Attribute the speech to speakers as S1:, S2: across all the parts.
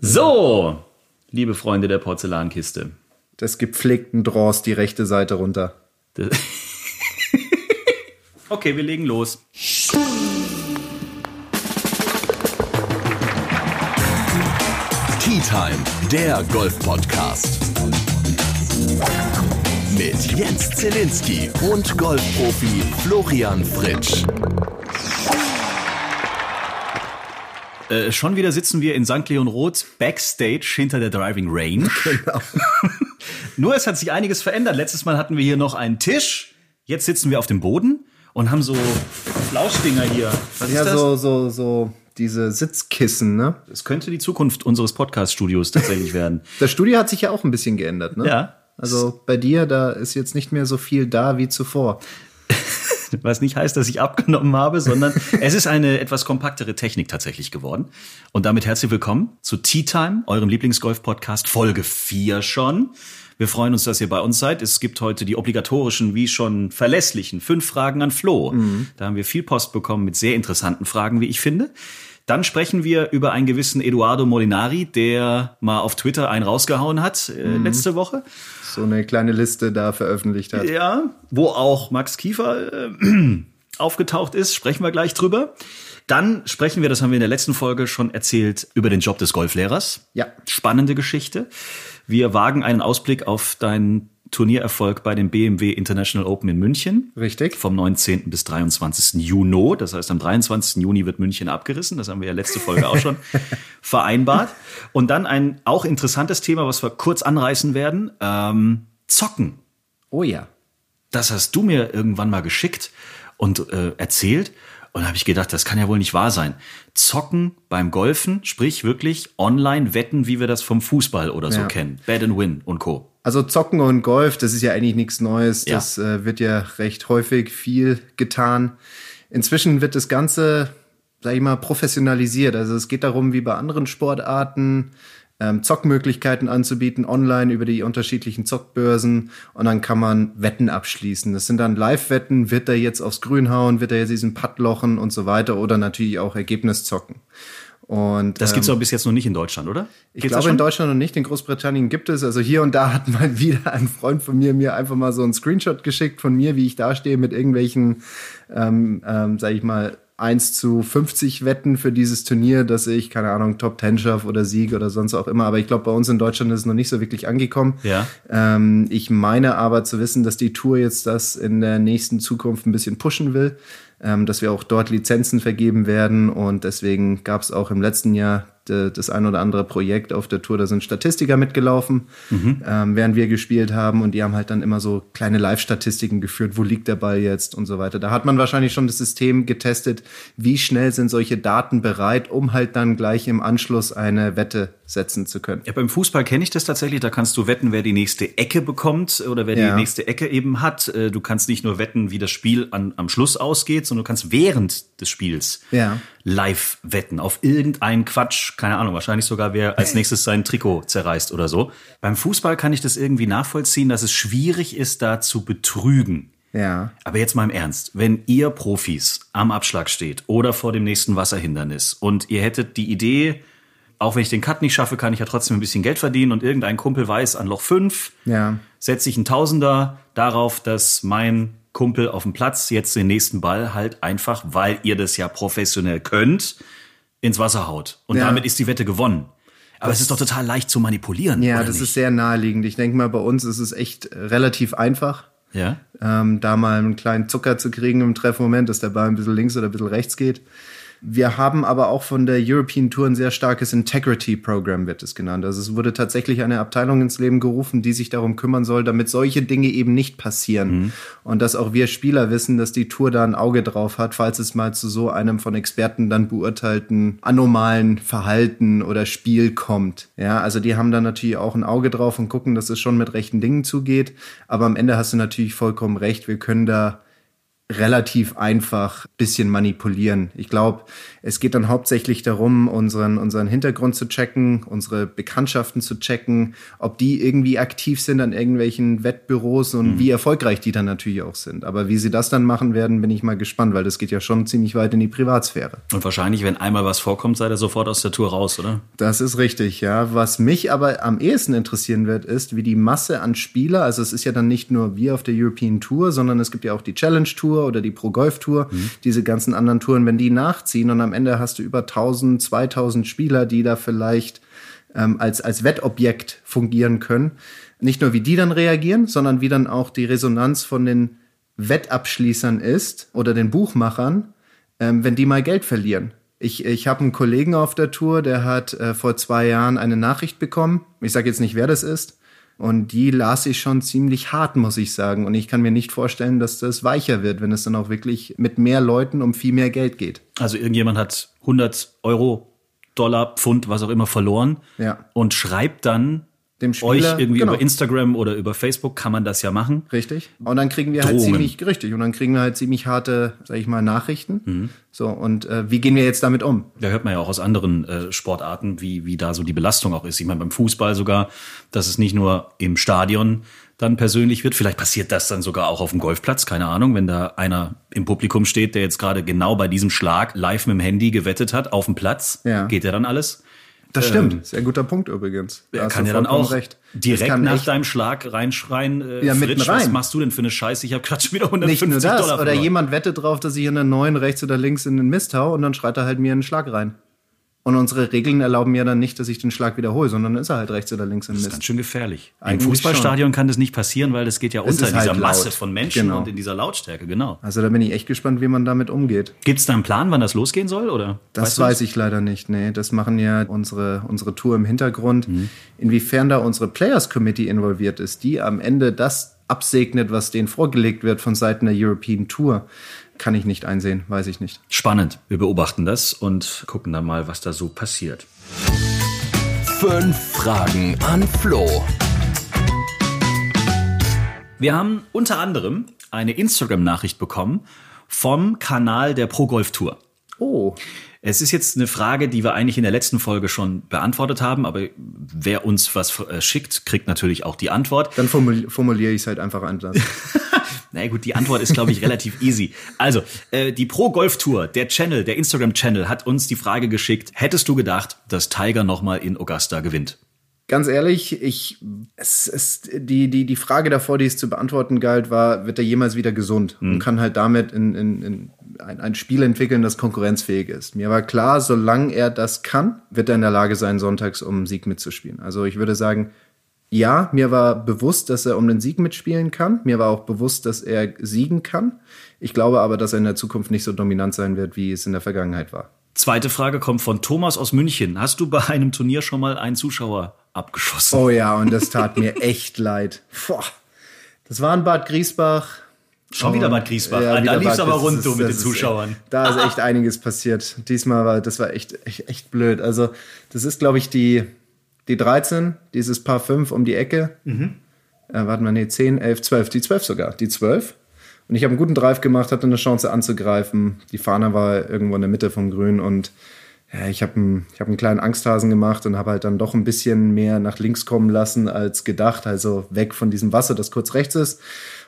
S1: So, liebe Freunde der Porzellankiste.
S2: Des gepflegten Draws die rechte Seite runter.
S1: Okay, wir legen los.
S3: Tea Time, der Golf-Podcast. Mit Jens Zielinski und Golfprofi Florian Fritsch.
S1: Äh, schon wieder sitzen wir in St. Leon Roth backstage hinter der Driving Range. Nur es hat sich einiges verändert. Letztes Mal hatten wir hier noch einen Tisch. Jetzt sitzen wir auf dem Boden und haben so Flauschdinger hier. Was
S2: Ja,
S1: ist das?
S2: so, so, so diese Sitzkissen, ne?
S1: Das könnte die Zukunft unseres Podcast-Studios tatsächlich werden.
S2: Das Studio hat sich ja auch ein bisschen geändert, ne?
S1: Ja.
S2: Also bei dir, da ist jetzt nicht mehr so viel da wie zuvor.
S1: Was nicht heißt, dass ich abgenommen habe, sondern es ist eine etwas kompaktere Technik tatsächlich geworden. Und damit herzlich willkommen zu Tea Time, eurem Lieblingsgolf-Podcast, Folge 4 schon. Wir freuen uns, dass ihr bei uns seid. Es gibt heute die obligatorischen, wie schon verlässlichen, fünf Fragen an Flo. Da haben wir viel Post bekommen mit sehr interessanten Fragen, wie ich finde. Dann sprechen wir über einen gewissen Eduardo Molinari, der mal auf Twitter einen rausgehauen hat äh, letzte Woche.
S2: So eine kleine Liste da veröffentlicht hat.
S1: Ja, wo auch Max Kiefer äh, aufgetaucht ist, sprechen wir gleich drüber. Dann sprechen wir, das haben wir in der letzten Folge schon erzählt, über den Job des Golflehrers.
S2: Ja.
S1: Spannende Geschichte. Wir wagen einen Ausblick auf deinen Turniererfolg bei dem BMW International Open in München.
S2: Richtig.
S1: Vom 19. bis 23. Juni. Das heißt, am 23. Juni wird München abgerissen. Das haben wir ja letzte Folge auch schon vereinbart. Und dann ein auch interessantes Thema, was wir kurz anreißen werden. Ähm, Zocken.
S2: Oh ja.
S1: Das hast du mir irgendwann mal geschickt und äh, erzählt. Und da habe ich gedacht, das kann ja wohl nicht wahr sein. Zocken beim Golfen, sprich wirklich online wetten, wie wir das vom Fußball oder so
S2: Ja.
S1: kennen. Bet and Win und Co.
S2: Also Zocken und Golf, das ist ja eigentlich nichts Neues.
S1: Ja.
S2: Das äh, wird ja recht häufig viel getan. Inzwischen wird das Ganze, sag ich mal, professionalisiert. Also es geht darum, wie bei anderen Sportarten, ähm, Zockmöglichkeiten anzubieten, online über die unterschiedlichen Zockbörsen. Und dann kann man Wetten abschließen. Das sind dann Live-Wetten. Wird er jetzt aufs Grün hauen? Wird er jetzt diesen Putt lochen und so weiter? Oder natürlich auch Ergebnis zocken. Und
S1: Das
S2: ähm,
S1: gibt's aber bis jetzt noch nicht in Deutschland, oder?
S2: ich
S1: Gibt's das
S2: glaube in? Deutschland noch nicht, in Großbritannien gibt es. Also hier und da hat mal wieder ein Freund von mir mir einfach mal so einen Screenshot geschickt von mir, wie ich da stehe mit irgendwelchen, ähm, ähm, sag ich mal, 1 zu 50 Wetten für dieses Turnier, dass ich, keine Ahnung, Top 10 schaffe oder Sieg oder sonst auch immer. Aber ich glaube, bei uns in Deutschland ist es noch nicht so wirklich angekommen.
S1: Ja.
S2: Ähm, ich meine aber zu wissen, dass die Tour jetzt das in der nächsten Zukunft ein bisschen pushen will, ähm, dass wir auch dort Lizenzen vergeben werden. Und deswegen gab es auch im letzten Jahr de, das ein oder andere Projekt auf der Tour. Da sind Statistiker mitgelaufen, ähm, während wir gespielt haben. Und die haben halt dann immer so kleine Live-Statistiken geführt. Wo liegt der Ball jetzt und so weiter. Da hat man wahrscheinlich schon das System getestet. Wie schnell sind solche Daten bereit, um halt dann gleich im Anschluss eine Wette setzen zu können.
S1: Ja, beim Fußball kenne ich das tatsächlich. Da kannst du wetten, wer die nächste Ecke bekommt oder wer
S2: Ja.
S1: die nächste Ecke eben hat. Äh, Du kannst nicht nur wetten, wie das Spiel an, am Schluss ausgeht, sondern du kannst während des Spiels
S2: Ja.
S1: live wetten auf irgendeinen Quatsch. Keine Ahnung, wahrscheinlich sogar, wer als nächstes sein Trikot zerreißt oder so. Beim Fußball kann ich das irgendwie nachvollziehen, dass es schwierig ist, da zu betrügen.
S2: Ja.
S1: Aber jetzt mal im Ernst, wenn ihr Profis am Abschlag steht oder vor dem nächsten Wasserhindernis und ihr hättet die Idee, auch wenn ich den Cut nicht schaffe, kann ich ja trotzdem ein bisschen Geld verdienen und irgendein Kumpel weiß, an Loch 5
S2: Ja.
S1: setze ich einen Tausender darauf, dass mein Kumpel auf dem Platz jetzt den nächsten Ball halt einfach, weil ihr das ja professionell könnt, ins Wasser haut. Und
S2: Ja.
S1: damit ist die Wette gewonnen. Aber es ist doch total leicht zu manipulieren.
S2: Ja, das
S1: nicht?
S2: ist sehr naheliegend. Ich denke mal, bei uns ist es echt relativ einfach,
S1: Ja.
S2: ähm, da mal einen kleinen Zucker zu kriegen im Treffmoment, dass der Ball ein bisschen links oder ein bisschen rechts geht. Wir haben aber auch von der European Tour ein sehr starkes Integrity Program, wird es genannt. Also es wurde tatsächlich eine Abteilung ins Leben gerufen, die sich darum kümmern soll, damit solche Dinge eben nicht passieren. Und dass auch wir Spieler wissen, dass die Tour da ein Auge drauf hat, falls es mal zu so einem von Experten dann beurteilten anomalen Verhalten oder Spiel kommt. Ja, also die haben da natürlich auch ein Auge drauf und gucken, dass es schon mit rechten Dingen zugeht. Aber am Ende hast du natürlich vollkommen recht. Wir können da relativ einfach bisschen manipulieren. Ich glaube, es geht dann hauptsächlich darum, unseren, unseren Hintergrund zu checken, unsere Bekanntschaften zu checken, ob die irgendwie aktiv sind an irgendwelchen Wettbüros und mhm. wie erfolgreich die dann natürlich auch sind. Aber wie sie das dann machen werden, bin ich mal gespannt, weil das geht ja schon ziemlich weit in die Privatsphäre.
S1: Und wahrscheinlich, wenn einmal was vorkommt, seid ihr sofort aus der Tour raus, oder?
S2: Das ist richtig, ja. Was mich aber am ehesten interessieren wird, ist, wie die Masse an Spieler, also es ist ja dann nicht nur wir auf der European Tour, sondern es gibt ja auch die Challenge Tour oder die Pro Golf Tour, mhm. diese ganzen anderen Touren, wenn die nachziehen und am Ende hast du über 1000, 2000 Spieler, die da vielleicht ähm, als, als Wettobjekt fungieren können. Nicht nur wie die dann reagieren, sondern wie dann auch die Resonanz von den Wettabschließern ist oder den Buchmachern, ähm, wenn die mal Geld verlieren. Ich, ich habe einen Kollegen auf der Tour, der hat äh, vor zwei Jahren eine Nachricht bekommen. Ich sage jetzt nicht, wer das ist. Und die las ich schon ziemlich hart, muss ich sagen. Und ich kann mir nicht vorstellen, dass das weicher wird, wenn es dann auch wirklich mit mehr Leuten um viel mehr Geld geht.
S1: Also irgendjemand hat 100 Euro, Dollar, Pfund, was auch immer verloren
S2: ja.
S1: und schreibt dann dem Spieler, euch irgendwie genau. über Instagram oder über Facebook kann man das ja machen.
S2: Richtig. Und dann kriegen wir halt Drohungen. halt ziemlich richtig und dann kriegen wir halt ziemlich harte, sag ich mal, Nachrichten. Mhm. So und äh, wie gehen wir jetzt damit um?
S1: Da hört man ja auch aus anderen äh, Sportarten, wie wie da so die Belastung auch ist. Ich meine beim Fußball sogar, dass es nicht nur im Stadion dann persönlich wird. Vielleicht passiert das dann sogar auch auf dem Golfplatz, keine Ahnung, wenn da einer im Publikum steht, der jetzt gerade genau bei diesem Schlag live mit dem Handy gewettet hat auf dem Platz. Ja. Geht ja dann alles.
S2: Das stimmt. Ähm, Sehr guter Punkt übrigens.
S1: Da er kann ja dann auch recht. direkt nach deinem Schlag reinschreien, äh,
S2: ja, Fritsch, rein.
S1: was machst du denn für eine Scheiße? Ich habe gerade schon wieder 150 Nicht nur das, Dollar
S2: Oder jemand wettet drauf, dass ich in der neuen rechts oder links in den Mist hau und dann schreit er halt mir einen Schlag rein. Und unsere Regeln erlauben mir dann nicht, dass ich den Schlag wiederhole, sondern ist er halt rechts oder links im Mist.
S1: Das ist ganz schön gefährlich. Eigentlich Im Fußballstadion schon. kann das nicht passieren, weil das geht ja unter in dieser halt Masse von Menschen genau. und in dieser Lautstärke, genau.
S2: Also da bin ich echt gespannt, wie man damit umgeht.
S1: Gibt es da einen Plan, wann das losgehen soll? Oder
S2: das weiß ich leider nicht. Nee, das machen ja unsere, unsere Tour im Hintergrund. Mhm. Inwiefern da unsere Players Committee involviert ist, die am Ende das absegnet, was denen vorgelegt wird von Seiten der European Tour kann ich nicht einsehen, weiß ich nicht.
S1: Spannend. Wir beobachten das und gucken dann mal, was da so passiert.
S3: Fünf Fragen an Flo.
S1: Wir haben unter anderem eine Instagram-Nachricht bekommen vom Kanal der Pro Golf Tour.
S2: Oh.
S1: Es ist jetzt eine Frage, die wir eigentlich in der letzten Folge schon beantwortet haben, aber wer uns was äh, schickt, kriegt natürlich auch die Antwort.
S2: Dann formuliere ich es halt einfach anders.
S1: Na gut, die Antwort ist, glaube ich, relativ easy. Also, äh, die Pro Golf Tour, der Channel, der Instagram-Channel, hat uns die Frage geschickt, hättest du gedacht, dass Tiger nochmal in Augusta gewinnt?
S2: Ganz ehrlich, ich, es ist die, die, die Frage davor, die es zu beantworten galt, war, wird er jemals wieder gesund mhm. und kann halt damit in, in, in ein, ein Spiel entwickeln, das konkurrenzfähig ist. Mir war klar, solange er das kann, wird er in der Lage sein, sonntags um Sieg mitzuspielen. Also ich würde sagen, ja, mir war bewusst, dass er um den Sieg mitspielen kann. Mir war auch bewusst, dass er siegen kann. Ich glaube aber, dass er in der Zukunft nicht so dominant sein wird, wie es in der Vergangenheit war.
S1: Zweite Frage kommt von Thomas aus München. Hast du bei einem Turnier schon mal einen Zuschauer abgeschossen?
S2: Oh ja, und das tat mir echt leid. Boah. Das war in Bad Griesbach.
S1: Schon wieder Bad Griesbach. Ja, da lief es aber rund so mit den Zuschauern.
S2: Echt, da ist echt einiges passiert. Diesmal war, das war echt, echt, echt blöd. Also, das ist, glaube ich, die, die 13, dieses Paar 5 um die Ecke. Mhm. Äh, warten wir, nee, 10, 11, 12, die 12 sogar. Die 12. Und ich habe einen guten Drive gemacht, hatte eine Chance anzugreifen. Die Fahne war irgendwo in der Mitte vom Grün und ja, ich habe einen, hab einen kleinen Angsthasen gemacht und habe halt dann doch ein bisschen mehr nach links kommen lassen als gedacht. Also weg von diesem Wasser, das kurz rechts ist.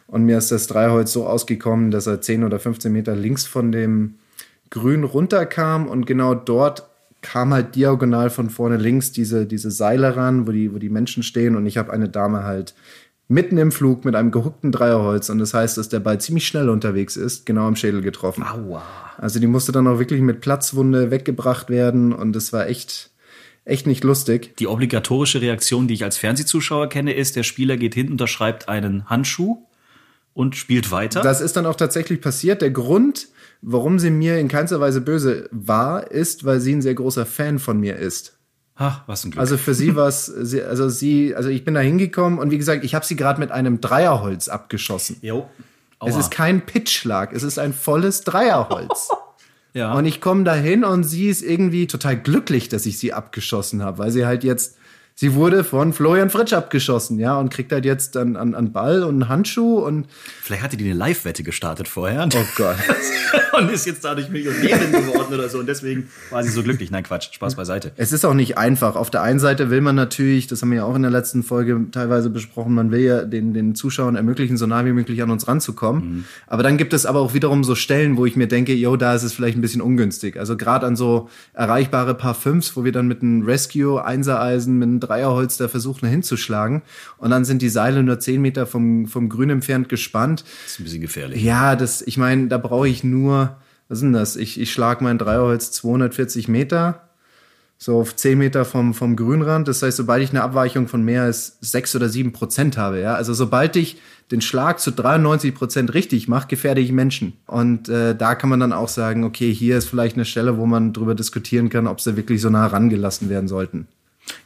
S2: Und mir ist das Dreiholz so ausgekommen, dass er 10 oder 15 Meter links von dem Grün runterkam und genau dort kam halt diagonal von vorne links diese, diese Seile ran, wo die, wo die Menschen stehen und ich habe eine Dame halt mitten im Flug mit einem gehuckten Dreierholz und das heißt, dass der Ball ziemlich schnell unterwegs ist, genau am Schädel getroffen.
S1: Aua.
S2: Also die musste dann auch wirklich mit Platzwunde weggebracht werden und das war echt, echt nicht lustig.
S1: Die obligatorische Reaktion, die ich als Fernsehzuschauer kenne, ist, der Spieler geht hin, unterschreibt einen Handschuh und spielt weiter.
S2: Das ist dann auch tatsächlich passiert. Der Grund, Warum sie mir in keinster Weise böse war, ist, weil sie ein sehr großer Fan von mir ist.
S1: Ach, was ein Glück.
S2: Also für sie war es, also sie, also ich bin da hingekommen und wie gesagt, ich habe sie gerade mit einem Dreierholz abgeschossen.
S1: Jo.
S2: Es ist kein Pitchschlag, es ist ein volles Dreierholz. ja. Und ich komme da hin und sie ist irgendwie total glücklich, dass ich sie abgeschossen habe, weil sie halt jetzt Sie wurde von Florian Fritsch abgeschossen, ja, und kriegt halt jetzt dann an, an Ball und einen Handschuh und.
S1: Vielleicht hatte die eine Live-Wette gestartet vorher.
S2: Oh Gott.
S1: und ist jetzt dadurch Millionärin geworden oder so. Und deswegen war sie so glücklich. Nein, Quatsch, Spaß beiseite.
S2: Es ist auch nicht einfach. Auf der einen Seite will man natürlich, das haben wir ja auch in der letzten Folge teilweise besprochen, man will ja den, den Zuschauern ermöglichen, so nah wie möglich an uns ranzukommen. Mhm. Aber dann gibt es aber auch wiederum so Stellen, wo ich mir denke, yo, da ist es vielleicht ein bisschen ungünstig. Also gerade an so erreichbare Paar Fünfs, wo wir dann mit einem Rescue, Einsereisen, mit einem Dreierholz da versuchen hinzuschlagen. Und dann sind die Seile nur zehn Meter vom, vom Grün entfernt gespannt.
S1: Das ist ein bisschen gefährlich.
S2: Ja, das, ich meine, da brauche ich nur, was ist denn das? Ich, ich schlage mein Dreierholz 240 Meter, so auf 10 Meter vom, vom Grünrand. Das heißt, sobald ich eine Abweichung von mehr als 6 oder 7 Prozent habe, ja, also sobald ich den Schlag zu 93 Prozent richtig mache, gefährde ich Menschen. Und äh, da kann man dann auch sagen, okay, hier ist vielleicht eine Stelle, wo man drüber diskutieren kann, ob sie wirklich so nah rangelassen werden sollten.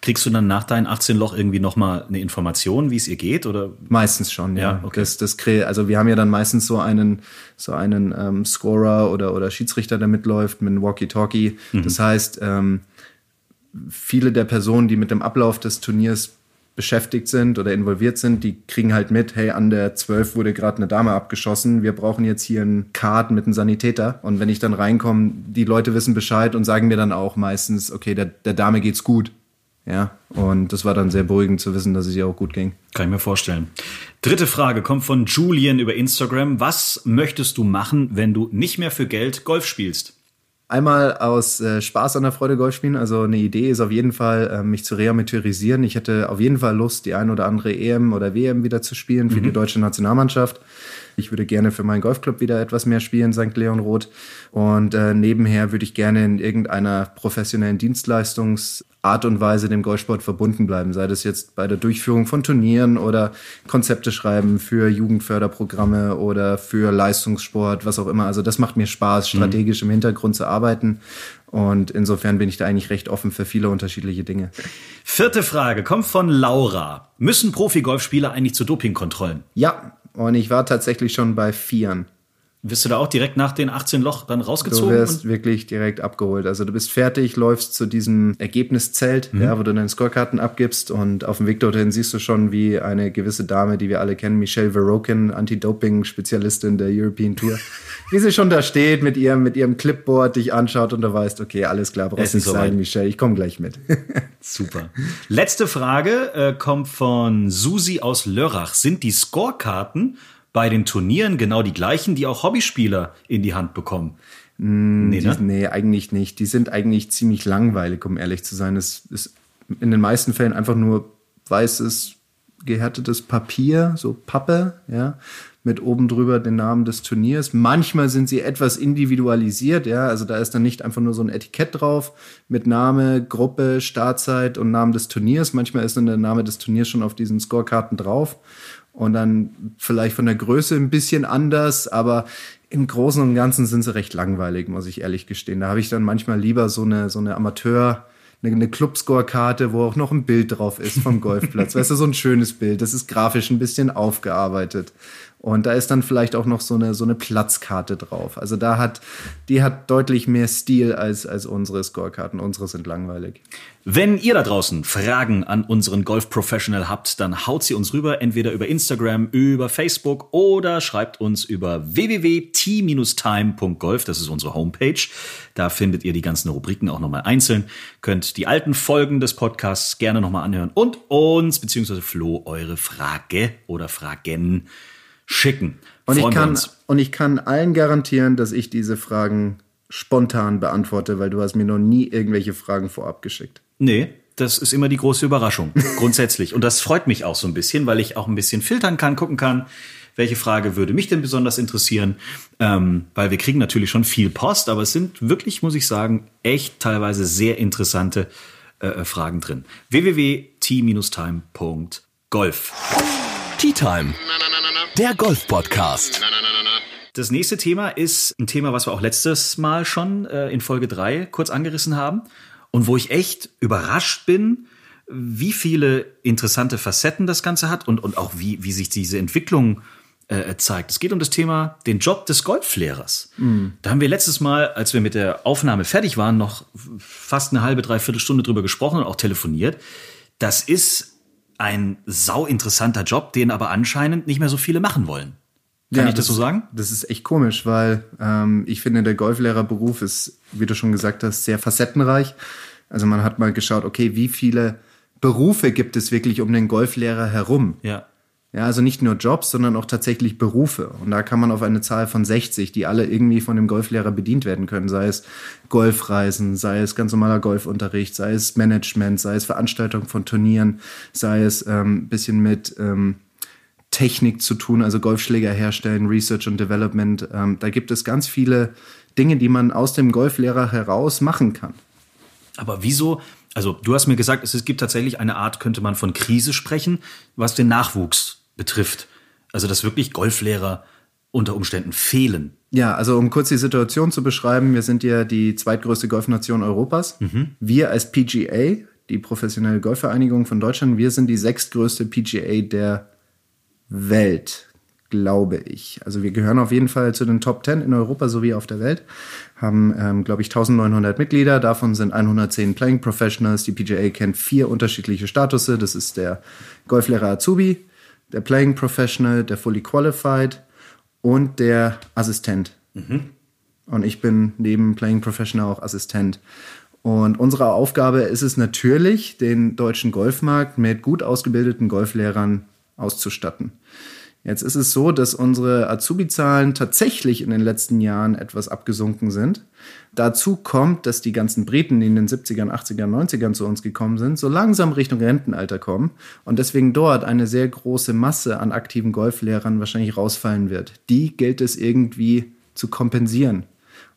S1: Kriegst du dann nach deinem 18 Loch irgendwie nochmal eine Information, wie es ihr geht? Oder?
S2: Meistens schon, ja. ja okay. Das, das, also wir haben ja dann meistens so einen, so einen ähm, Scorer oder, oder Schiedsrichter, der mitläuft mit einem Walkie-Talkie. Mhm. Das heißt, ähm, viele der Personen, die mit dem Ablauf des Turniers beschäftigt sind oder involviert sind, die kriegen halt mit, hey, an der 12 wurde gerade eine Dame abgeschossen, wir brauchen jetzt hier einen Card mit einem Sanitäter. Und wenn ich dann reinkomme, die Leute wissen Bescheid und sagen mir dann auch meistens, okay, der, der Dame geht's gut. Ja, und das war dann sehr beruhigend zu wissen, dass es ihr auch gut ging.
S1: Kann ich mir vorstellen. Dritte Frage kommt von Julian über Instagram. Was möchtest du machen, wenn du nicht mehr für Geld Golf spielst?
S2: Einmal aus äh, Spaß an der Freude Golf spielen. Also eine Idee ist auf jeden Fall, äh, mich zu reamateurisieren. Ich hätte auf jeden Fall Lust, die ein oder andere EM oder WM wieder zu spielen für mhm. die deutsche Nationalmannschaft. Ich würde gerne für meinen Golfclub wieder etwas mehr spielen, St. Leon Roth. Und äh, nebenher würde ich gerne in irgendeiner professionellen Dienstleistungsart und Weise dem Golfsport verbunden bleiben. Sei das jetzt bei der Durchführung von Turnieren oder Konzepte schreiben für Jugendförderprogramme oder für Leistungssport, was auch immer. Also das macht mir Spaß, mhm. strategisch mhm. im Hintergrund zu arbeiten. Und insofern bin ich da eigentlich recht offen für viele unterschiedliche Dinge.
S1: Vierte Frage kommt von Laura. Müssen Profi-Golfspieler eigentlich zu Dopingkontrollen?
S2: Ja, und ich war tatsächlich schon bei Vieren.
S1: Wirst du da auch direkt nach den 18 Loch dann rausgezogen?
S2: Du wirst wirklich direkt abgeholt. Also du bist fertig, läufst zu diesem Ergebniszelt, mhm. ja, wo du deine Scorekarten abgibst und auf dem Weg dorthin siehst du schon, wie eine gewisse Dame, die wir alle kennen, Michelle Verokin, Anti-Doping-Spezialistin der European Tour, wie sie schon da steht mit ihrem, mit ihrem Clipboard, dich anschaut und du weißt, okay, alles klar, brauchst nicht sagen, Michelle, ich komme gleich mit.
S1: Super. Letzte Frage äh, kommt von Susi aus Lörrach. Sind die Scorekarten bei den Turnieren genau die gleichen, die auch Hobbyspieler in die Hand bekommen?
S2: Mm, nee, die, ne? nee, eigentlich nicht. Die sind eigentlich ziemlich langweilig, um ehrlich zu sein. Es ist in den meisten Fällen einfach nur weißes, gehärtetes Papier, so Pappe, ja, mit oben drüber den Namen des Turniers. Manchmal sind sie etwas individualisiert, ja, also da ist dann nicht einfach nur so ein Etikett drauf mit Name, Gruppe, Startzeit und Namen des Turniers. Manchmal ist dann der Name des Turniers schon auf diesen Scorekarten drauf und dann vielleicht von der Größe ein bisschen anders, aber im Großen und Ganzen sind sie recht langweilig, muss ich ehrlich gestehen. Da habe ich dann manchmal lieber so eine, so eine Amateur- eine, Clubscore-Karte, wo auch noch ein Bild drauf ist vom Golfplatz. weißt du, so ein schönes Bild. Das ist grafisch ein bisschen aufgearbeitet. Und da ist dann vielleicht auch noch so eine, so eine Platzkarte drauf. Also da hat, die hat deutlich mehr Stil als, als unsere Scorekarten. Unsere sind langweilig.
S1: Wenn ihr da draußen Fragen an unseren Golf Professional habt, dann haut sie uns rüber, entweder über Instagram, über Facebook oder schreibt uns über www.t-time.golf. Das ist unsere Homepage. Da findet ihr die ganzen Rubriken auch nochmal einzeln. Könnt die alten Folgen des Podcasts gerne nochmal anhören und uns, beziehungsweise Flo, eure Frage oder Fragen schicken.
S2: Und ich, kann, und ich kann allen garantieren, dass ich diese Fragen spontan beantworte, weil du hast mir noch nie irgendwelche Fragen vorab geschickt.
S1: Nee, das ist immer die große Überraschung, grundsätzlich. Und das freut mich auch so ein bisschen, weil ich auch ein bisschen filtern kann, gucken kann, welche Frage würde mich denn besonders interessieren. Ähm, weil wir kriegen natürlich schon viel Post, aber es sind wirklich, muss ich sagen, echt teilweise sehr interessante äh, äh Fragen drin. www.t-time.golf
S3: Tea Time der Golf-Podcast.
S1: Das nächste Thema ist ein Thema, was wir auch letztes Mal schon äh, in Folge 3 kurz angerissen haben und wo ich echt überrascht bin, wie viele interessante Facetten das Ganze hat und, und auch wie, wie sich diese Entwicklung äh, zeigt. Es geht um das Thema den Job des Golflehrers. Mhm. Da haben wir letztes Mal, als wir mit der Aufnahme fertig waren, noch fast eine halbe, dreiviertel Stunde drüber gesprochen und auch telefoniert. Das ist ein sau interessanter Job, den aber anscheinend nicht mehr so viele machen wollen. Kann
S2: Ja,
S1: ich das, so sagen?
S2: Das ist echt komisch, weil ähm, ich finde, der Golflehrerberuf ist, wie du schon gesagt hast, sehr facettenreich. Also man hat mal geschaut, okay, wie viele Berufe gibt es wirklich um den Golflehrer herum?
S1: Ja.
S2: Ja, also nicht nur Jobs, sondern auch tatsächlich Berufe. Und da kann man auf eine Zahl von 60, die alle irgendwie von dem Golflehrer bedient werden können. Sei es Golfreisen, sei es ganz normaler Golfunterricht, sei es Management, sei es Veranstaltung von Turnieren, sei es ähm, bisschen mit ähm, Technik zu tun, also Golfschläger herstellen, Research und Development. Ähm, da gibt es ganz viele Dinge, die man aus dem Golflehrer heraus machen kann.
S1: Aber wieso? Also, du hast mir gesagt, es gibt tatsächlich eine Art, könnte man von Krise sprechen, was den Nachwuchs betrifft. Also, dass wirklich Golflehrer unter Umständen fehlen.
S2: Ja, also um kurz die Situation zu beschreiben, wir sind ja die zweitgrößte Golfnation Europas. Wir als PGA, die professionelle Golfvereinigung von Deutschland, wir sind die sechstgrößte PGA der Welt, glaube ich. Also wir gehören auf jeden Fall zu den Top 10 in Europa sowie auf der Welt, haben, ähm, glaube ich, 1900 Mitglieder, davon sind 110 Playing Professionals. Die PGA kennt vier unterschiedliche Statusse, das ist der Golflehrer Azubi, der Playing Professional, der Fully Qualified und der Assistent. Und ich bin neben Playing Professional auch Assistent. Und unsere Aufgabe ist es natürlich, den deutschen Golfmarkt mit gut ausgebildeten Golflehrern auszustatten. Jetzt ist es so, dass unsere Azubi-Zahlen tatsächlich in den letzten Jahren etwas abgesunken sind. Dazu kommt, dass die ganzen Briten, die in den 70ern, 80ern, 90ern zu uns gekommen sind, so langsam Richtung Rentenalter kommen und deswegen dort eine sehr große Masse an aktiven Golflehrern wahrscheinlich rausfallen wird. Die gilt es irgendwie zu kompensieren.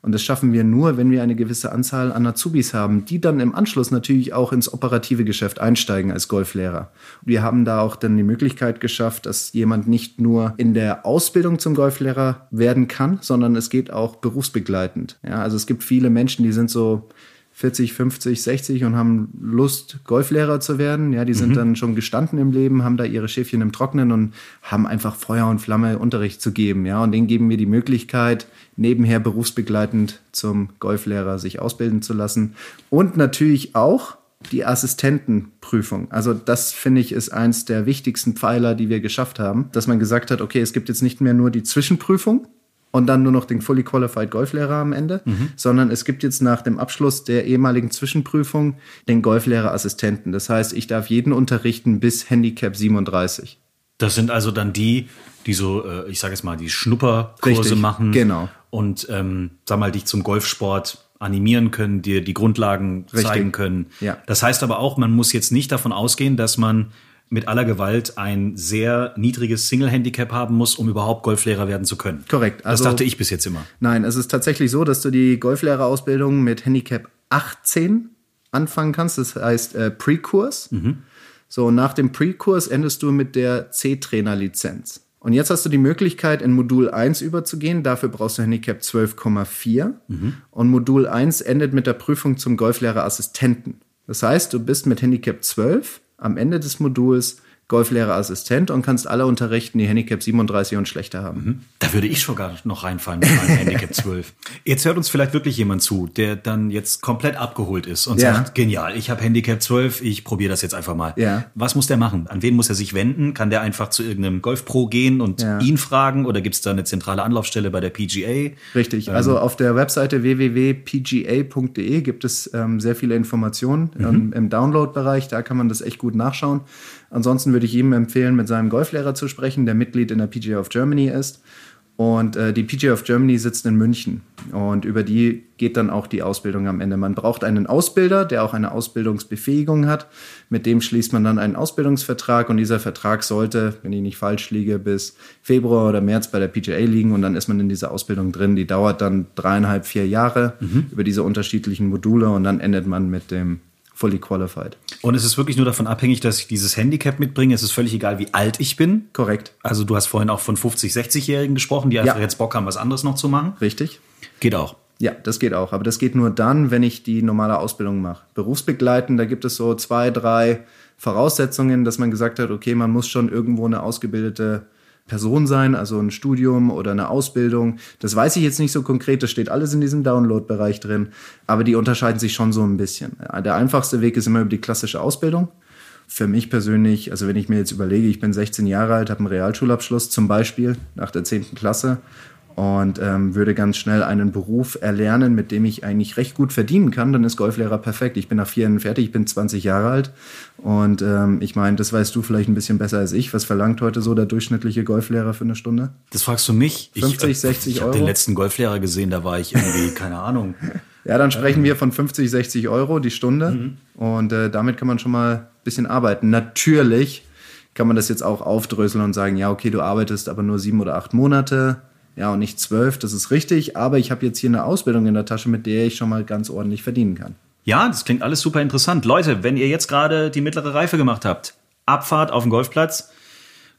S2: Und das schaffen wir nur, wenn wir eine gewisse Anzahl an Azubis haben, die dann im Anschluss natürlich auch ins operative Geschäft einsteigen als Golflehrer. Wir haben da auch dann die Möglichkeit geschafft, dass jemand nicht nur in der Ausbildung zum Golflehrer werden kann, sondern es geht auch berufsbegleitend. Ja, also es gibt viele Menschen, die sind so 40, 50, 60 und haben Lust, Golflehrer zu werden. Ja, die sind dann schon gestanden im Leben, haben da ihre Schäfchen im Trocknen und haben einfach Feuer und Flamme Unterricht zu geben. Ja, und denen geben wir die Möglichkeit, nebenher berufsbegleitend zum Golflehrer sich ausbilden zu lassen. Und natürlich auch die Assistentenprüfung. Also das finde ich ist eins der wichtigsten Pfeiler, die wir geschafft haben, dass man gesagt hat, okay, es gibt jetzt nicht mehr nur die Zwischenprüfung, und dann nur noch den Fully Qualified Golflehrer am Ende, sondern es gibt jetzt nach dem Abschluss der ehemaligen Zwischenprüfung den Golflehrerassistenten. Das heißt, ich darf jeden unterrichten bis Handicap 37.
S1: Das sind also dann die, die so, äh, ich sage jetzt mal, die Schnupperkurse
S2: Richtig,
S1: machen.
S2: genau.
S1: Und, ähm, sag mal, dich zum Golfsport animieren können, dir die Grundlagen
S2: Richtig,
S1: zeigen können.
S2: ja.
S1: Das heißt aber auch, man muss jetzt nicht davon ausgehen, dass man mit aller Gewalt ein sehr niedriges Single-Handicap haben muss, um überhaupt Golflehrer werden zu können.
S2: Korrekt,
S1: Das
S2: also-
S1: dachte ich bis jetzt immer.
S2: Nein, es ist tatsächlich so, dass du die Golflehrerausbildung mit Handicap 18 anfangen kannst. Das heißt äh, Pre-Kurs. So, nach dem Pre-Kurs endest du mit der C-Trainer-Lizenz. Und jetzt hast du die Möglichkeit, in Modul 1 überzugehen. Dafür brauchst du Handicap 12,4. Und Modul 1 endet mit der Prüfung zum Golflehrerassistenten. Das heißt, du bist mit Handicap 12 am Ende des Moduls Golflehrerassistent und kannst alle unterrichten, die Handicap 37 und schlechter haben.
S1: Da würde ich sogar noch reinfallen mit meinem Handicap 12. Jetzt hört uns vielleicht wirklich jemand zu, der dann jetzt komplett abgeholt ist und
S2: Ja.
S1: sagt, genial, ich habe Handicap 12, ich probiere das jetzt einfach mal.
S2: Ja.
S1: Was muss der machen? An wen muss er sich wenden? Kann der einfach zu irgendeinem Golfpro gehen und
S2: Ja.
S1: ihn fragen? Oder gibt es da eine zentrale Anlaufstelle bei der PGA?
S2: Richtig. Also auf der Webseite www.pga.de gibt es ähm, sehr viele Informationen ähm, im Download-Bereich. Da kann man das echt gut nachschauen. Ansonsten würde ich jedem empfehlen, mit seinem Golflehrer zu sprechen, der Mitglied in der PGA of Germany ist. Und äh, die PGA of Germany sitzt in München. Und über die geht dann auch die Ausbildung am Ende. Man braucht einen Ausbilder, der auch eine Ausbildungsbefähigung hat. Mit dem schließt man dann einen Ausbildungsvertrag. Und dieser Vertrag sollte, wenn ich nicht falsch liege, bis Februar oder März bei der PGA liegen. Und dann ist man in dieser Ausbildung drin. Die dauert dann dreieinhalb, vier Jahre über diese unterschiedlichen Module. Und dann endet man mit dem Fully Qualified.
S1: Und es ist wirklich nur davon abhängig, dass ich dieses Handicap mitbringe. Es ist völlig egal, wie alt ich bin.
S2: Korrekt.
S1: Also du hast vorhin auch von 50, 60-Jährigen gesprochen, die einfach
S2: Ja.
S1: jetzt Bock haben, was anderes noch zu machen.
S2: Richtig?
S1: Geht auch.
S2: Ja, das geht auch. Aber das geht nur dann, wenn ich die normale Ausbildung mache. Berufsbegleitend, da gibt es so zwei, drei Voraussetzungen, dass man gesagt hat, okay, man muss schon irgendwo eine ausgebildete Person sein, also ein Studium oder eine Ausbildung. Das weiß ich jetzt nicht so konkret, das steht alles in diesem Download-Bereich drin, aber die unterscheiden sich schon so ein bisschen. Der einfachste Weg ist immer über die klassische Ausbildung. Für mich persönlich, also wenn ich mir jetzt überlege, ich bin 16 Jahre alt, habe einen Realschulabschluss zum Beispiel nach der 10. Klasse und ähm, würde ganz schnell einen Beruf erlernen, mit dem ich eigentlich recht gut verdienen kann, dann ist Golflehrer perfekt. Ich bin nach vier Jahren fertig, ich bin 20 Jahre alt und ähm, ich meine, das weißt du vielleicht ein bisschen besser als ich. Was verlangt heute so der durchschnittliche Golflehrer für eine Stunde?
S1: Das fragst du mich?
S2: 50,
S1: ich,
S2: 60
S1: ich
S2: Euro?
S1: Ich habe den letzten Golflehrer gesehen, da war ich irgendwie, keine Ahnung.
S2: Ja, dann sprechen wir von 50, 60 Euro die Stunde mhm. und äh, damit kann man schon mal ein bisschen arbeiten. Natürlich kann man das jetzt auch aufdröseln und sagen, ja, okay, du arbeitest aber nur sieben oder acht Monate ja, und nicht zwölf, das ist richtig. Aber ich habe jetzt hier eine Ausbildung in der Tasche, mit der ich schon mal ganz ordentlich verdienen kann.
S1: Ja, das klingt alles super interessant. Leute, wenn ihr jetzt gerade die mittlere Reife gemacht habt, Abfahrt auf dem Golfplatz,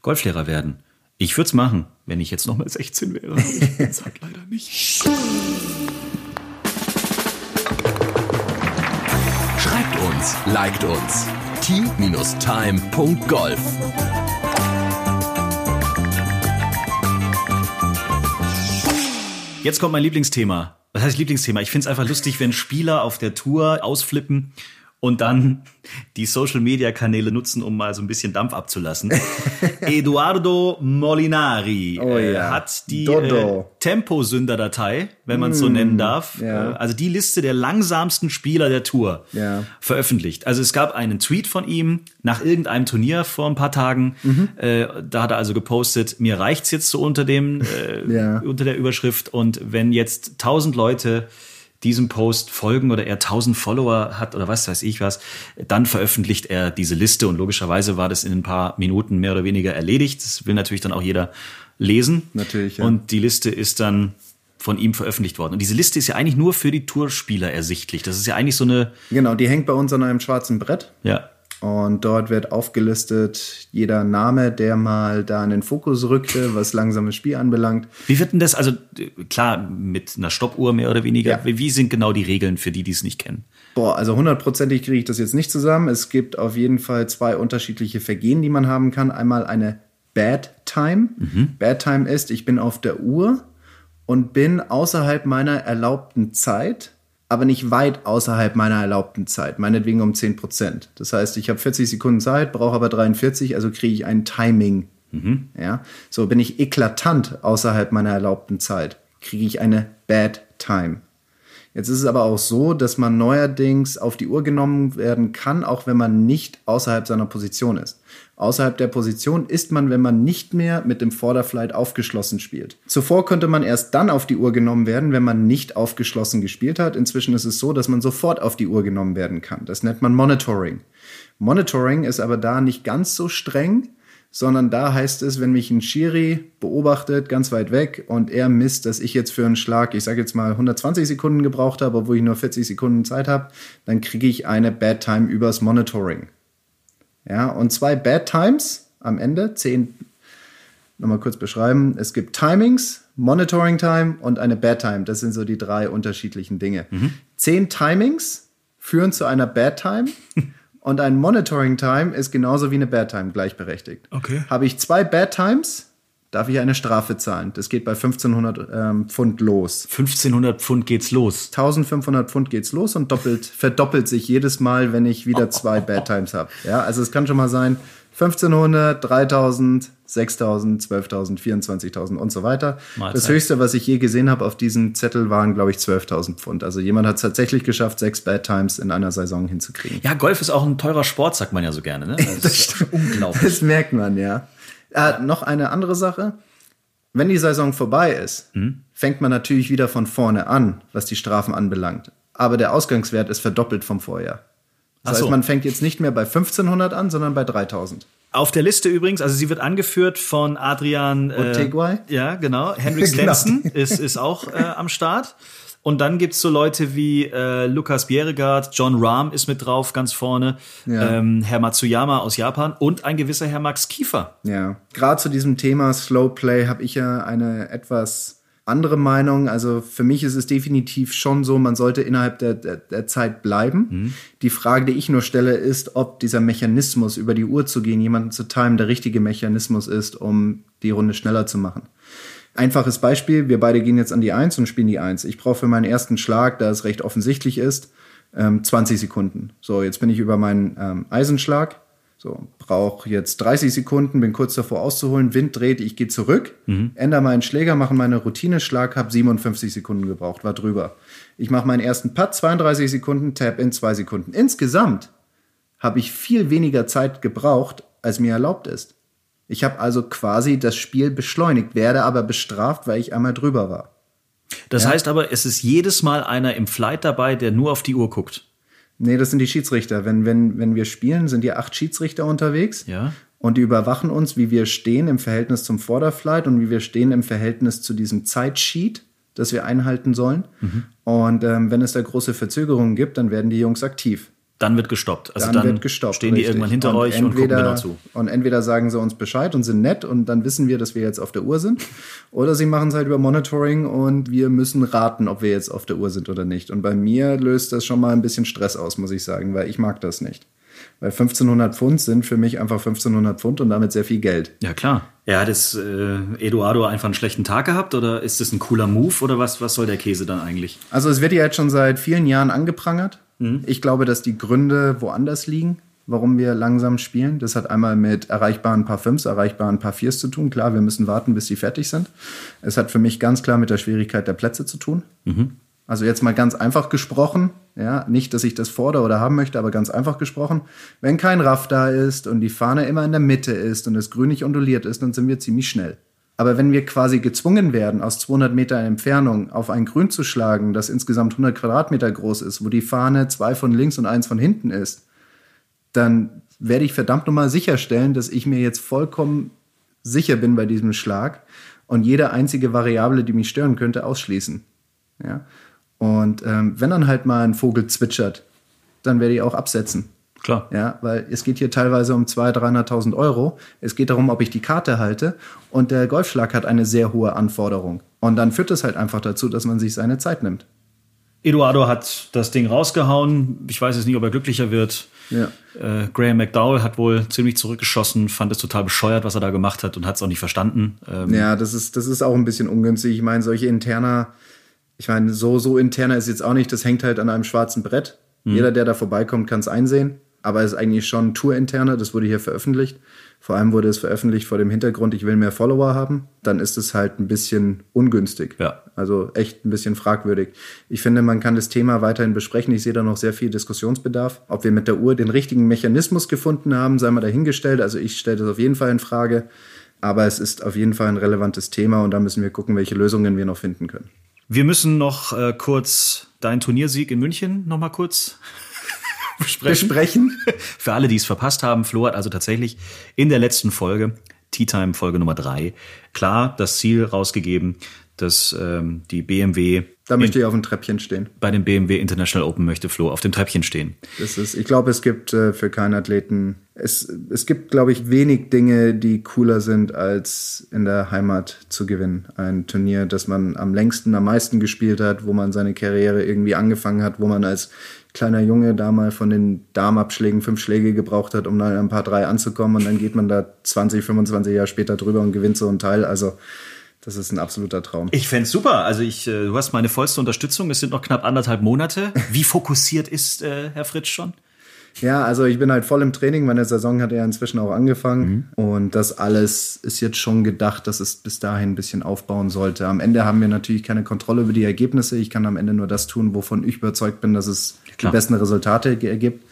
S1: Golflehrer werden. Ich würde es machen, wenn ich jetzt noch mal 16 wäre. Ich bin's halt leider nicht.
S3: Schreibt uns, liked uns. t-time.golf
S1: Jetzt kommt mein Lieblingsthema. Was heißt Lieblingsthema? Ich finde es einfach lustig, wenn Spieler auf der Tour ausflippen und dann die Social Media Kanäle nutzen, um mal so ein bisschen Dampf abzulassen. Eduardo Molinari
S2: Oh
S1: äh,
S2: ja.
S1: hat die äh. Temposünder-Datei, wenn man es so nennen darf,
S2: ja.
S1: äh, also die Liste der langsamsten Spieler der Tour
S2: Ja.
S1: veröffentlicht. Also es gab einen Tweet von ihm nach irgendeinem Turnier vor ein paar Tagen.
S2: Mhm.
S1: Äh, da hat er also gepostet, mir reicht's jetzt so unter dem äh, unter der Überschrift und wenn jetzt tausend Leute diesem Post folgen oder er tausend Follower hat oder was weiß ich was, dann veröffentlicht er diese Liste und logischerweise war das in ein paar Minuten mehr oder weniger erledigt. Das will natürlich dann auch jeder lesen.
S2: Natürlich, ja.
S1: Und die Liste ist dann von ihm veröffentlicht worden. Und diese Liste ist ja eigentlich nur für die Tourspieler ersichtlich. Das ist ja eigentlich so eine,
S2: Genau, die hängt bei uns an einem schwarzen Brett.
S1: ja,
S2: Und dort wird aufgelistet jeder Name, der mal da in den Fokus rückte, was langsames Spiel anbelangt.
S1: Wie wird denn das, also klar, mit einer Stoppuhr mehr oder weniger,
S2: Ja.
S1: wie wie sind genau die Regeln für die, die es nicht kennen?
S2: Boah, also hundertprozentig kriege ich das jetzt nicht zusammen. Es gibt auf jeden Fall zwei unterschiedliche Vergehen, die man haben kann. Einmal eine Bad Time. Bad Time ist, ich bin auf der Uhr und bin außerhalb meiner erlaubten Zeit, aber nicht weit außerhalb meiner erlaubten Zeit, meinetwegen um 10 Prozent. Das heißt, ich habe 40 Sekunden Zeit, brauche aber 43, also kriege ich ein Timing. Ja, so bin ich eklatant außerhalb meiner erlaubten Zeit, kriege ich eine Bad Time. Jetzt ist es aber auch so, dass man neuerdings auf die Uhr genommen werden kann, auch wenn man nicht außerhalb seiner Position ist. Außerhalb der Position ist man, wenn man nicht mehr mit dem Vorderflight aufgeschlossen spielt. Zuvor konnte man erst dann auf die Uhr genommen werden, wenn man nicht aufgeschlossen gespielt hat. Inzwischen ist es so, dass man sofort auf die Uhr genommen werden kann. Das nennt man Monitoring. Monitoring ist aber da nicht ganz so streng, sondern da heißt es, wenn mich ein Schiri beobachtet, ganz weit weg, und er misst, dass ich jetzt für einen Schlag, ich sage jetzt mal 120 Sekunden gebraucht habe, obwohl ich nur 40 Sekunden Zeit habe, dann kriege ich eine Bad Time übers Monitoring. Ja, und zwei Bad Times am Ende, zehn, nochmal kurz beschreiben. Es gibt Timings, Monitoring Time und eine Bad Time. Das sind so die drei unterschiedlichen Dinge. Zehn Timings führen zu einer Bad Time. Und ein Monitoring Time ist genauso wie eine Bad Time gleichberechtigt.
S1: Okay.
S2: Habe ich zwei Bad Times, darf ich eine Strafe zahlen. Das geht bei 1500 ähm, Pfund los.
S1: 1500 Pfund geht's los.
S2: 1500 Pfund geht's los und doppelt, verdoppelt sich jedes Mal, wenn ich wieder zwei Bad Times habe. Ja, also es kann schon mal sein 1500, 3000, 6000, 12.000, 24.000 und so weiter.
S1: Mahlzeit.
S2: Das höchste, was ich je gesehen habe auf diesem Zettel, waren, glaube ich, 12.000 Pfund. Also jemand hat es tatsächlich geschafft, sechs Bad Times in einer Saison hinzukriegen.
S1: Ja, Golf ist auch ein teurer Sport, sagt man ja so gerne. Ne? Das, ist unglaublich.
S2: Das merkt man, ja. Äh, noch eine andere Sache. Wenn die Saison vorbei ist,
S1: Mhm.
S2: fängt man natürlich wieder von vorne an, was die Strafen anbelangt. Aber der Ausgangswert ist verdoppelt vom Vorjahr. Das
S1: Ach
S2: heißt,
S1: so.
S2: man fängt jetzt nicht mehr bei 1500 an, sondern bei 3000.
S1: Auf der Liste übrigens, also sie wird angeführt von Adrian äh,
S2: Teguay?
S1: Ja, genau. Henrik
S2: Genau.
S1: Stenson ist, ist auch äh, am Start. Und dann gibt's so Leute wie äh, Lukas Bjerregaard, John Rahm ist mit drauf, ganz vorne,
S2: Ja.
S1: ähm, Herr Matsuyama aus Japan und ein gewisser Herr Max Kiefer.
S2: Ja, gerade zu diesem Thema Slow Play habe ich ja eine etwas andere Meinung. Also für mich ist es definitiv schon so, man sollte innerhalb der, der, der Zeit bleiben. Die Frage, die ich nur stelle, ist, ob dieser Mechanismus, über die Uhr zu gehen, jemanden zu timen, der richtige Mechanismus ist, um die Runde schneller zu machen. Einfaches Beispiel, wir beide gehen jetzt an die Eins und spielen die Eins. Ich brauche für meinen ersten Schlag, da es recht offensichtlich ist, ähm, 20 Sekunden. So, jetzt bin ich über meinen ähm, Eisenschlag. So, brauche jetzt 30 Sekunden, bin kurz davor auszuholen, Wind dreht, ich gehe zurück, mhm. ändere meinen Schläger, mache meine Routineschlag, habe 57 Sekunden gebraucht, war drüber. Ich mache meinen ersten Putt, 32 Sekunden, Tap in 2 Sekunden. Insgesamt habe ich viel weniger Zeit gebraucht, als mir erlaubt ist. Ich habe also quasi das Spiel beschleunigt, werde aber bestraft, weil ich einmal drüber war.
S1: Das ja? heißt aber, es ist jedes Mal einer im Flight dabei, der nur auf die Uhr guckt.
S2: Nee, das sind die Schiedsrichter. Wenn, wenn, wenn wir spielen, sind hier acht Schiedsrichter unterwegs.
S1: Ja.
S2: Und die überwachen uns, wie wir stehen im Verhältnis zum Vorderflight und wie wir stehen im Verhältnis zu diesem Zeitsheet, das wir einhalten sollen. Mhm. Und ähm, wenn es da große Verzögerungen gibt, dann werden die Jungs aktiv.
S1: Dann wird gestoppt.
S2: Also dann, dann wird gestoppt,
S1: stehen die irgendwann hinter und euch entweder, und gucken genau zu.
S2: Und entweder sagen sie uns Bescheid und sind nett und dann wissen wir, dass wir jetzt auf der Uhr sind. Oder sie machen es halt über Monitoring und wir müssen raten, ob wir jetzt auf der Uhr sind oder nicht. Und bei mir löst das schon mal ein bisschen Stress aus, muss ich sagen, weil ich mag das nicht. Weil 1500 Pfund sind für mich einfach 1500 Pfund und damit sehr viel Geld.
S1: Ja, klar. Ja, hat es äh, Eduardo einfach einen schlechten Tag gehabt oder ist das ein cooler Move oder was, was soll der Käse dann eigentlich?
S2: Also es wird ja jetzt schon seit vielen Jahren angeprangert Mhm. Ich glaube, dass die Gründe woanders liegen, warum wir langsam spielen. Das hat einmal mit erreichbaren Paar Fünfs, erreichbaren Paar Viers zu tun. Klar, wir müssen warten, bis sie fertig sind. Es hat für mich ganz klar mit der Schwierigkeit der Plätze zu tun. Mhm. Also jetzt mal ganz einfach gesprochen, ja, nicht, dass ich das fordere oder haben möchte, aber ganz einfach gesprochen. Wenn kein Raff da ist und die Fahne immer in der Mitte ist und es grün nicht onduliert ist, dann sind wir ziemlich schnell. Aber wenn wir quasi gezwungen werden, aus 200 Meter Entfernung auf ein Grün zu schlagen, das insgesamt 100 Quadratmeter groß ist, wo die Fahne zwei von links und eins von hinten ist, dann werde ich verdammt nochmal sicherstellen, dass ich mir jetzt vollkommen sicher bin bei diesem Schlag und jede einzige Variable, die mich stören könnte, ausschließen. Ja? Und ähm, wenn dann halt mal ein Vogel zwitschert, dann werde ich auch absetzen.
S1: Klar.
S2: Ja, weil es geht hier teilweise um 200.000, 300.000 Euro. Es geht darum, ob ich die Karte halte. Und der Golfschlag hat eine sehr hohe Anforderung. Und dann führt es halt einfach dazu, dass man sich seine Zeit nimmt.
S1: Eduardo hat das Ding rausgehauen. Ich weiß jetzt nicht, ob er glücklicher wird.
S2: Ja.
S1: Äh, Graham McDowell hat wohl ziemlich zurückgeschossen, fand es total bescheuert, was er da gemacht hat und hat es auch nicht verstanden.
S2: Ähm ja, das ist, das ist auch ein bisschen ungünstig. Ich meine, solche interner, ich meine, so, so interner ist jetzt auch nicht, das hängt halt an einem schwarzen Brett. Mhm. Jeder, der da vorbeikommt, kann es einsehen aber es ist eigentlich schon Tour-interner, das wurde hier veröffentlicht. Vor allem wurde es veröffentlicht vor dem Hintergrund, ich will mehr Follower haben. Dann ist es halt ein bisschen ungünstig.
S1: Ja.
S2: Also echt ein bisschen fragwürdig. Ich finde, man kann das Thema weiterhin besprechen. Ich sehe da noch sehr viel Diskussionsbedarf. Ob wir mit der Uhr den richtigen Mechanismus gefunden haben, sei mal dahingestellt. Also ich stelle das auf jeden Fall in Frage. Aber es ist auf jeden Fall ein relevantes Thema und da müssen wir gucken, welche Lösungen wir noch finden können.
S1: Wir müssen noch äh, kurz deinen Turniersieg in München noch mal kurz besprechen. besprechen. Für alle, die es verpasst haben, Flo hat also tatsächlich in der letzten Folge, Tea Time Folge Nummer drei, klar das Ziel rausgegeben, dass ähm, die BMW.
S2: Da möchte ich auf dem Treppchen stehen.
S1: Bei dem BMW International Open möchte Flo auf dem Treppchen stehen.
S2: Das ist, ich glaube, es gibt äh, für keinen Athleten, es, es gibt, glaube ich, wenig Dinge, die cooler sind, als in der Heimat zu gewinnen. Ein Turnier, das man am längsten, am meisten gespielt hat, wo man seine Karriere irgendwie angefangen hat, wo man als kleiner Junge da mal von den Darmabschlägen fünf Schläge gebraucht hat, um dann ein paar drei anzukommen und dann geht man da 20, 25 Jahre später drüber und gewinnt so einen Teil. Also das ist ein absoluter Traum.
S1: Ich fände super. Also ich, äh, du hast meine vollste Unterstützung. Es sind noch knapp anderthalb Monate. Wie fokussiert ist äh, Herr Fritsch schon?
S2: Ja, also ich bin halt voll im Training. Meine Saison hat ja inzwischen auch angefangen. Mhm. Und das alles ist jetzt schon gedacht, dass es bis dahin ein bisschen aufbauen sollte. Am Ende haben wir natürlich keine Kontrolle über die Ergebnisse. Ich kann am Ende nur das tun, wovon ich überzeugt bin, dass es Klar. die besten Resultate ergibt.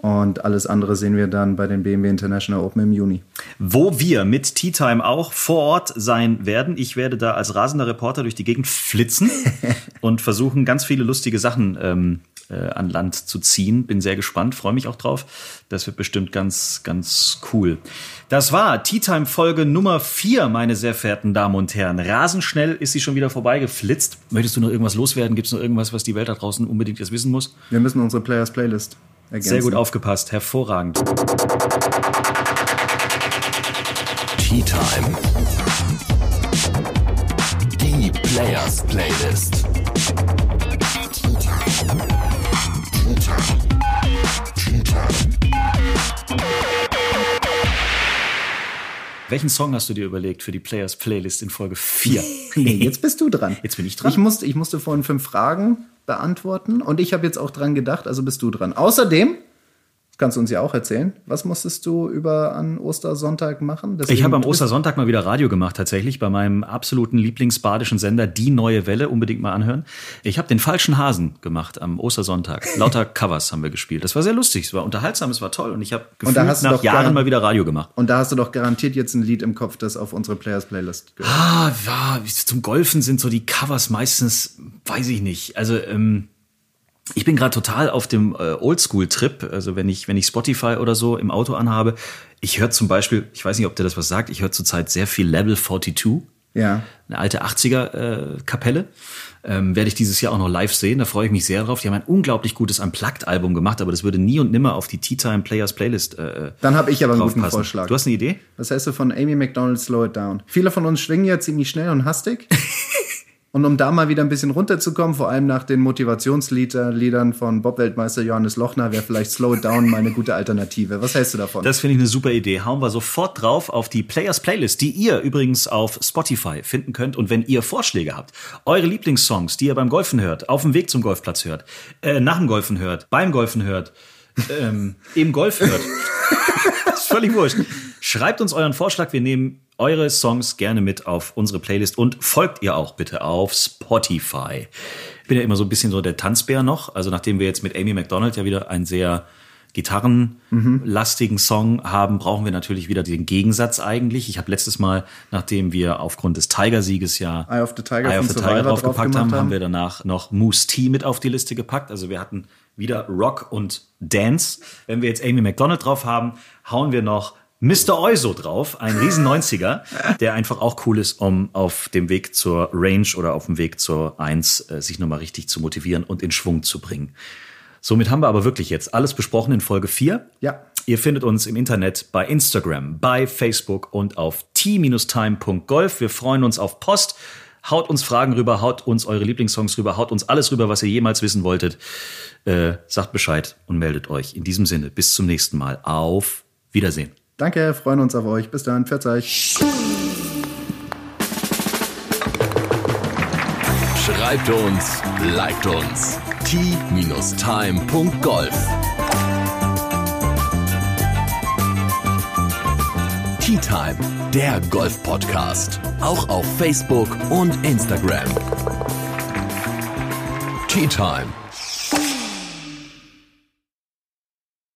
S2: Und alles andere sehen wir dann bei den BMW International Open im Juni.
S1: Wo wir mit Tea Time auch vor Ort sein werden. Ich werde da als rasender Reporter durch die Gegend flitzen und versuchen, ganz viele lustige Sachen ähm, äh, an Land zu ziehen. Bin sehr gespannt, freue mich auch drauf. Das wird bestimmt ganz, ganz cool. Das war Tea Time Folge Nummer vier, meine sehr verehrten Damen und Herren. Rasend schnell ist sie schon wieder vorbeigeflitzt. Möchtest du noch irgendwas loswerden? Gibt es noch irgendwas, was die Welt da draußen unbedingt jetzt wissen muss?
S2: Wir müssen unsere Players Playlist
S1: ergänzen. Sehr gut aufgepasst, hervorragend.
S3: Tea Time. Die Players Playlist.
S1: Welchen Song hast du dir überlegt für die Players Playlist in Folge 4?
S2: nee, jetzt bist du dran.
S1: Jetzt bin ich dran.
S2: Ich musste, ich musste vorhin fünf Fragen beantworten und ich habe jetzt auch dran gedacht, also bist du dran. Außerdem kannst du uns ja auch erzählen. Was musstest du über an Ostersonntag machen?
S1: Deswegen ich habe am Ostersonntag mal wieder Radio gemacht, tatsächlich, bei meinem absoluten Lieblingsbadischen Sender Die Neue Welle, unbedingt mal anhören. Ich habe den falschen Hasen gemacht am Ostersonntag. Lauter Covers haben wir gespielt. Das war sehr lustig, es war unterhaltsam, es war toll und ich habe gefühlt nach Jahren mal wieder Radio gemacht.
S2: Und da hast du doch garantiert jetzt ein Lied im Kopf, das auf unsere Players Playlist
S1: gehört. Ah, ja, zum Golfen sind so die Covers meistens, weiß ich nicht. Also, ähm, ich bin gerade total auf dem äh, Oldschool-Trip. Also wenn ich, wenn ich Spotify oder so im Auto anhabe, ich höre zum Beispiel, ich weiß nicht, ob der das was sagt, ich höre zurzeit sehr viel Level 42.
S2: Ja.
S1: Eine alte 80er-Kapelle. Äh, ähm, werde ich dieses Jahr auch noch live sehen. Da freue ich mich sehr drauf. Die haben ein unglaublich gutes Unplugged-Album gemacht, aber das würde nie und nimmer auf die Tea Time Players Playlist. Äh,
S2: Dann habe ich aber einen guten Vorschlag.
S1: Du hast eine Idee?
S2: Was heißt du von Amy McDonald Slow It Down? Viele von uns schwingen ja ziemlich schnell und hastig. Und um da mal wieder ein bisschen runterzukommen, vor allem nach den Motivationsliedern von Bob-Weltmeister Johannes Lochner, wäre vielleicht Slow Down mal eine gute Alternative. Was hältst du davon?
S1: Das finde ich eine super Idee. Hauen wir sofort drauf auf die Players Playlist, die ihr übrigens auf Spotify finden könnt. Und wenn ihr Vorschläge habt, eure Lieblingssongs, die ihr beim Golfen hört, auf dem Weg zum Golfplatz hört, äh, nach dem Golfen hört, beim Golfen hört, ähm, im Golf hört, ist völlig wurscht. Schreibt uns euren Vorschlag. Wir nehmen eure Songs gerne mit auf unsere Playlist und folgt ihr auch bitte auf Spotify. Ich bin ja immer so ein bisschen so der Tanzbär noch. Also nachdem wir jetzt mit Amy McDonald ja wieder einen sehr gitarrenlastigen Song haben, brauchen wir natürlich wieder den Gegensatz eigentlich. Ich habe letztes Mal, nachdem wir aufgrund des Tiger-Sieges ja
S2: Eye of the Tiger,
S1: Eye of the Tiger draufgepackt haben, haben, wir danach noch Moose T mit auf die Liste gepackt. Also wir hatten wieder Rock und Dance. Wenn wir jetzt Amy McDonald drauf haben, hauen wir noch Mr. Euso drauf, ein riesen 90er, der einfach auch cool ist, um auf dem Weg zur Range oder auf dem Weg zur 1 äh, sich nochmal richtig zu motivieren und in Schwung zu bringen. Somit haben wir aber wirklich jetzt alles besprochen in Folge 4.
S2: Ja.
S1: Ihr findet uns im Internet bei Instagram, bei Facebook und auf t-time.golf. Wir freuen uns auf Post. Haut uns Fragen rüber, haut uns eure Lieblingssongs rüber, haut uns alles rüber, was ihr jemals wissen wolltet. Äh, sagt Bescheid und meldet euch. In diesem Sinne, bis zum nächsten Mal. Auf Wiedersehen.
S2: Danke, freuen uns auf euch. Bis dann, pfiat euch.
S3: Schreibt uns, liked uns. t-time.golf Tea Time, der Golf-Podcast. Auch auf Facebook und Instagram. Tea Time